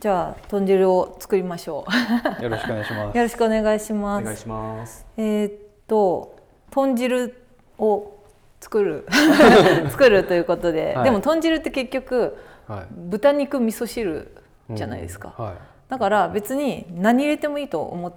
じゃあ豚汁を作りましょう。よろしくお願いします。よろしくお願いします。お願いします。えーっと豚汁を作る。作るということで、はい。でも豚汁って結局はい。豚肉味噌汁じゃないですか、うん。はい。だから別に何入れてもいいと思っ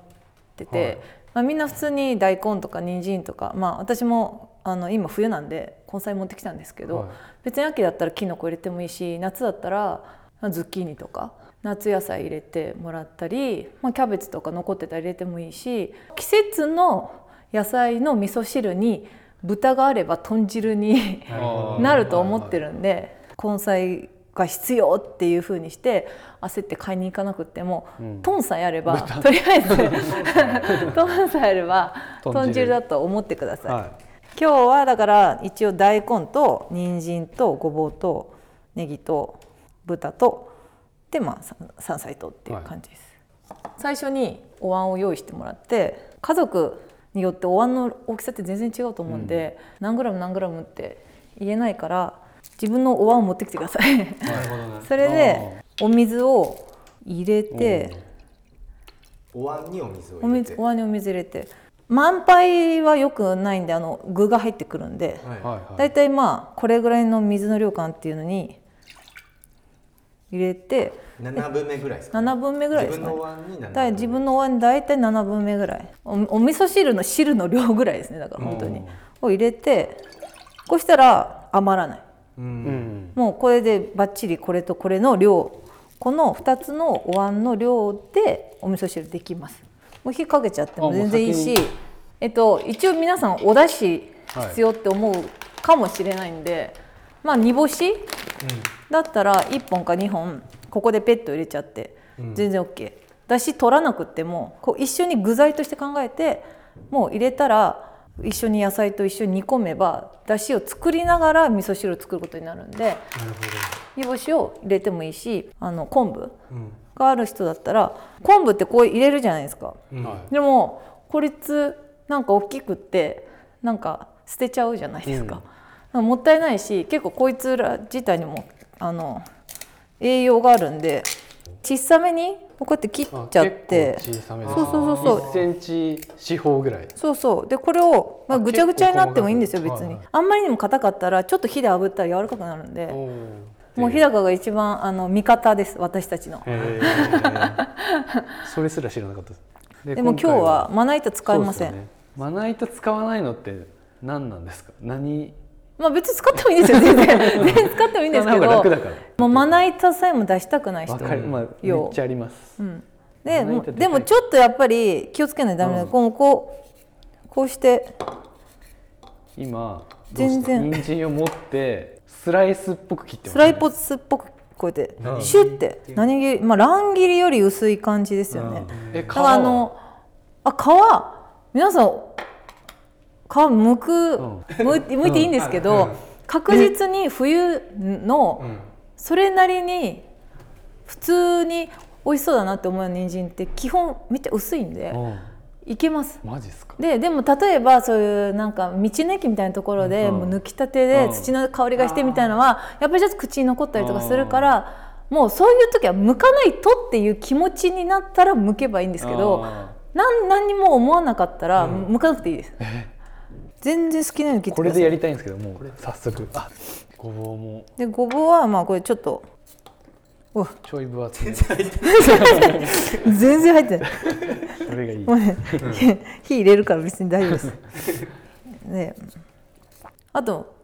てて、はい。まあ、みんな普通に大根とか人参とかまあ私もあの今冬なんで根菜持ってきたんですけど、はい。別に秋だったらきのこ入れてもいいし夏だったらまあズッキーニとか夏野菜入れてもらったり、まあ、キャベツとか残ってたら入れてもいいし季節の野菜の味噌汁に豚があれば豚汁になると思ってるんで根菜が必要っていう風にして焦って買いに行かなくっても、うん。トンさえあればとりあえず トンさえあれば豚汁。だと思ってください。は今日はだから一応大根と人参とごぼうとネギと豚とでまあさ山菜とっていう感じです、最初にお椀を用意してもらって家族によってお椀の大きさって全然違うと思うんで、何グラム何グラムって言えないから自分のお椀を持ってきてください。なるほどな それでお水を入れてお椀にお水をお入れて。水お椀にお水入れて。満杯はよくないんであの具が入ってくるんで、はい。いはいはい。だいたいまあこれぐらいの水の量感っていうのに入れて7分目ぐらいですか、7分目ぐらいですかね。自分のお椀に7分だから自分のお椀に大体7分目ぐらい。おお味噌汁の汁の量ぐらいですね。だから本当に。うんを入れてこうしたら余らない。うん。うん。もうこれでバッチリこれとこれの量。この2つのお椀の量でお味噌汁できます。もう火かけちゃっても全然いいしえっと一応皆さんお出汁はい。必要って思うかもしれないんで、まあ煮干しだったら1本か2本ここでペット入れちゃって全然 OK、だし取らなくってもこう一緒に具材として考えてもう入れたら一緒に野菜と一緒に煮込めばだしを作りながら味噌汁を作ることになるんでなる煮干しを入れてもいいしあの昆布がある人だったら昆布ってこう入れるじゃないですか。うん。はい。でもこいつなんか大きくってなんか捨てちゃうじゃないですか,、なん。かもったいないし結構こいつら自体にもあの栄養があるんで小さめにこうやって切っちゃってそうそうそうそう。1センチ四方ぐらい。そうそう。でこれを、まあ、あぐちゃぐちゃになってもいいんですよ別に、あんまりにも硬かったらちょっと火で炙ったら柔らかくなるんでもう日高が一番あの味方です私たちの。それすら知らなかったです。ででも今日はまな板使いません、ね。まな板使わないのって何なんですか？何まあ別に使ってもいいんですよ全然。全然使ってもいいんですけど。もうまな板さえも出したくない人わかる。まあめよっちゃあります。うん、ででもちょっとやっぱり気をつけないとダメだ、うん。こうこうして。今全然。人参を持ってスライスっぽく切ってますスライポスっぽくこうやってうん。シュッて。何切りまあ乱切りより薄い感じですよね、え皮だからあのあ皮。皆さん皮剥く、うん。剥いて剥いていいんですけど、確実に冬のうん。それなりに普通に美味しそうだなって思う人参って基本めっちゃ薄いんでうん。いけます。マジっすか？ででも例えばそういうなんか道の駅みたいなところで、うん。もう抜きたてでうん。土の香りがしてみたいなのはやっぱりちょっと口に残ったりとかするからもうそういう時は剥かないとっていう気持ちになったら剥けばいいんですけどあなん何にも思わなかったらうん。剥かなくていいです、全然好きなように切ーってください。これでやりたいんですけどもう早速。あごぼうも。でごぼうはまあこれちょっとおちょい分厚め。全然入ってない。それがいい。もうね、火入れるから別に大丈夫です。であと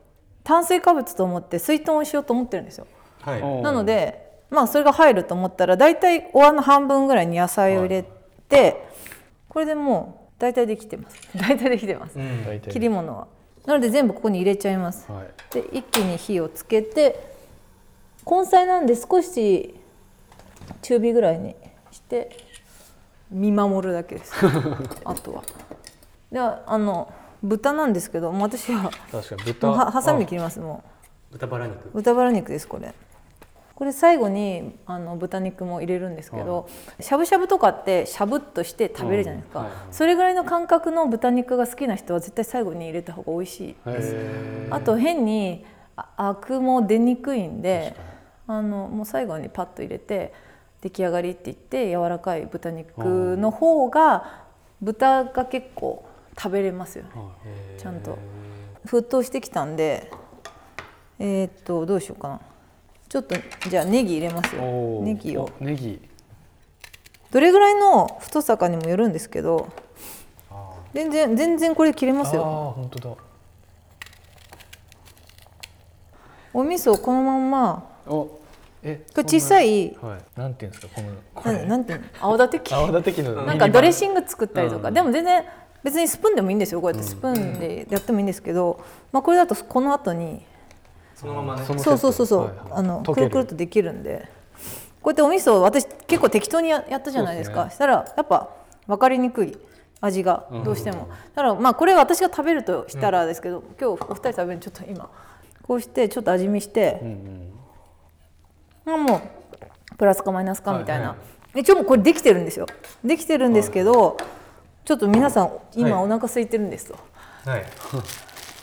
炭水化物と思って水豚をしようと思ってるんですよ。はい。なのでまあそれが入ると思ったら大体お椀の半分ぐらいに野菜を入れて、これでもう大体できてます。大体できてます。うん。切り物は。なので全部ここに入れちゃいます。はい。で一気に火をつけて根菜なんで少し中火ぐらいにして見守るだけです。あとは。ではあの豚なんですけど私は確かに豚。はハサミ切りますも豚バラ肉。う豚バラ肉ですこれこれ最後にあの豚肉も入れるんですけどしゃぶしゃぶとかってしゃぶっとして食べるじゃないですか、それぐらいの感覚の豚肉が好きな人は絶対最後に入れた方が美味しいへー。あと変にあアクも出にくいんであのもう最後にパッと入れて出来上がりって言って柔らかい豚肉の方が豚が結構食べれますよね。はい。ちゃんと。沸騰してきたんでえーっとどうしようかなちょっとじゃあネギ入れますよ。ネギを。おネギ。どれぐらいの太さかにもよるんですけどあ全然全然これ切れますよ。ああ本当だ。お味噌をこのまんま。おえこれ小さい。はい。なんていうんですかこのこれ。ななんていうの？青立て器泡立て器のなんかドレッンシング作ったりとか、うん。でも全然別にスプーンでもいいんですよ。こうやってスプーンでやってもいいんですけど、まあ、これだとこの後にそのままね。そうそうそう。そう、はいはい。あのくる。るくるっとできるんで。こうやってお味噌を私結構適当にややったじゃないですか。そうですしたらやっぱ分かりにくい味がどうしても、だからまあこれ私が食べるとしたらですけど、今日お二人食べるちょっと今こうしてちょっと味見してう、んうん。まあもうプラスかマイナスかみたいな、はいは一応もうこれできてるんですよ。できてるんですけど、ちょっと皆さん今はい。お腹空いてるんですと、はい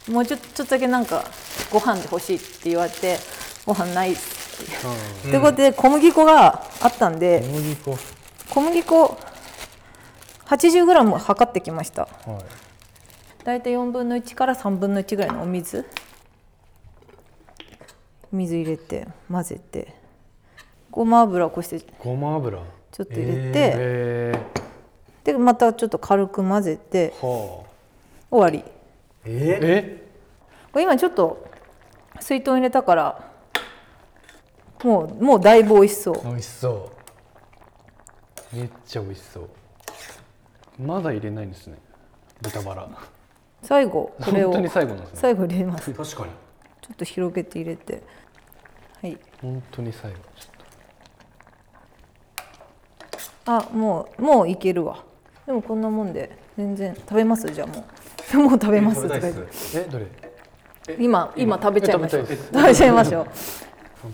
もうちょっとだけなんかご飯で欲しいって言われてご飯ないっす。ってことで小麦粉があったんで小麦粉。小麦粉 80g 測ってきました。はい。大体4分の1から3分の1ぐらいのお水？水入れて混ぜて。ごま油をこうしてちごま油。ょっと入れて、えでまたちょっと軽く混ぜてー、はあ。終わりえ？え？これ今ちょっと水筒入れたからもうもうだいぶ美味しそう。美味しそう。めっちゃ美味しそう。まだ入れないんですね。豚バラ。最後これを。本当に最後なんですね。最後入れます。ちょ確かに。っと広げて入れて。はい。本当に最後。ちょっあもうもういけるわでもこんなもんで全然食べます？じゃあもう。もう食べますとか言って。えどれ？今今食べちゃいましょう。え食べちゃいましょう。完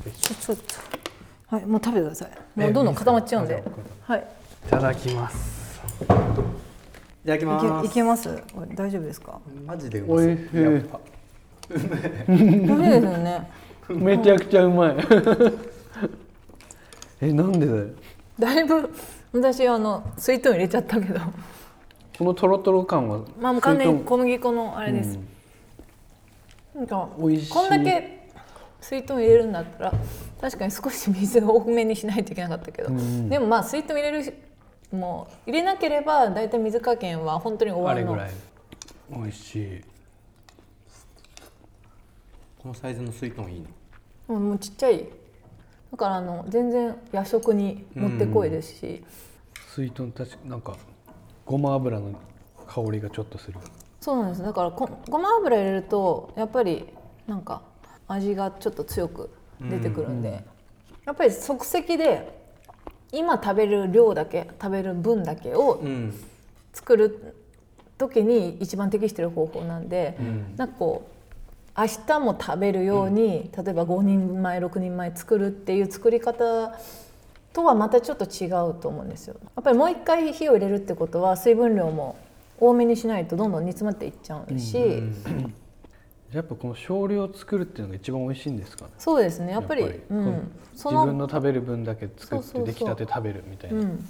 璧。ちょちょっとはいもう食べてください。もうどんどん固まっちゃうんで。はいいただきますい。ただきます。いけます？大丈夫ですか？マジでおいしい。やっぱ。美味しいですよね。めちゃくちゃうまい。えなんでだよだいぶ私あの水筒入れちゃったけど。このトロトロ感はまあもう完全に小麦粉のあれです、なんか美味しい。こんだけ水筒入れるんだったら確かに少し水を多めにしないといけなかったけど、うんでもまあ水筒入れるしもう入れなければ大体水加減は本当に終わるの。あれぐらい。美味しい。このサイズの水筒いいの？もうちっちゃいだからあの全然夜食にもってこいですし、水筒確かなんかごま油の香りがちょっとする。そうなんです。だからこごま油入れるとやっぱりなんか味がちょっと強く出てくるんで、やっぱり即席で今食べる量だけ食べる分だけをうん。作る時に一番適してる方法なんで、ん。なんかこう明日も食べるように、例えば5人前6人前作るっていう作り方とはまたちょっと違うと思うんですよ。やっぱりもう一回火を入れるってことは水分量も多めにしないとどんどん煮詰まっていっちゃうし、やっぱこの少量作るっていうのが一番美味しいんですか？ねそうですね。やっぱりぱり。うん、そ自分の食べる分だけ作っそうそうそう。て出来たて食べるみたいうな、ん、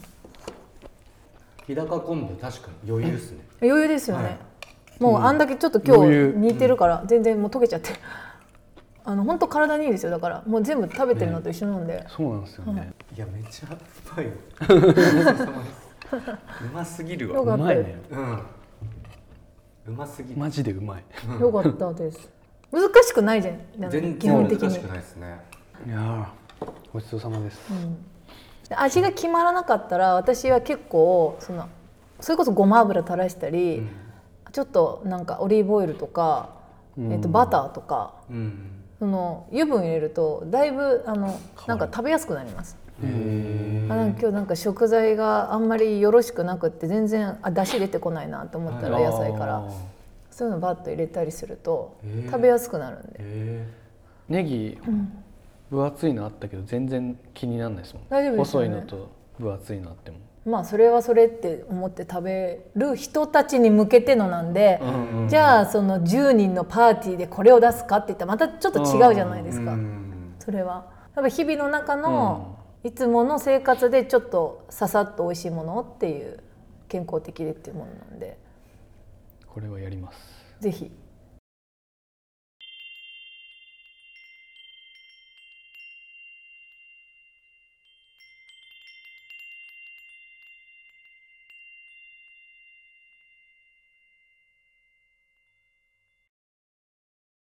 日高昆布確かに余裕ですね。余裕ですよね、はいもうあんだけちょっと今日煮てるから全然もう溶けちゃって、あの本当体にいいですよ。だからもう全部食べてるのと一緒なんで、そうなんですよね、いやめっちゃうまいよごちそうさまですうますぎるわうまいね。うん。うますぎる。マジでうまい。よかったです。難しくないじゃん。全基本的に。然難しくないですね。いやーごちそうさまです、で味が決まらなかったら私は結構そのそれこそごま油垂らしたり、うんちょっとなんかオリーブオイルとか、うん。えっとバターとかうん。その油分入れるとだいぶあのなんか食べやすくなります。へあなんか今日なんか食材があんまりよろしくなくって全然あ出汁出てこないなと思ったらー野菜から。そういうのバッと入れたりすると食べやすくなるんで。へネギ、分厚いのあったけど全然気にならないですもん。ね。細いのと分厚いのあってもまあそれはそれって思って食べる人たちに向けてのなんで、じゃあその10人のパーティーでこれを出すかって言ったらまたちょっと違うじゃないですか、うんそれは。やっぱ日々の中のいつもの生活でちょっとささっと美味しいものっていう健康的でっていうものなんで。これはやります。ぜひ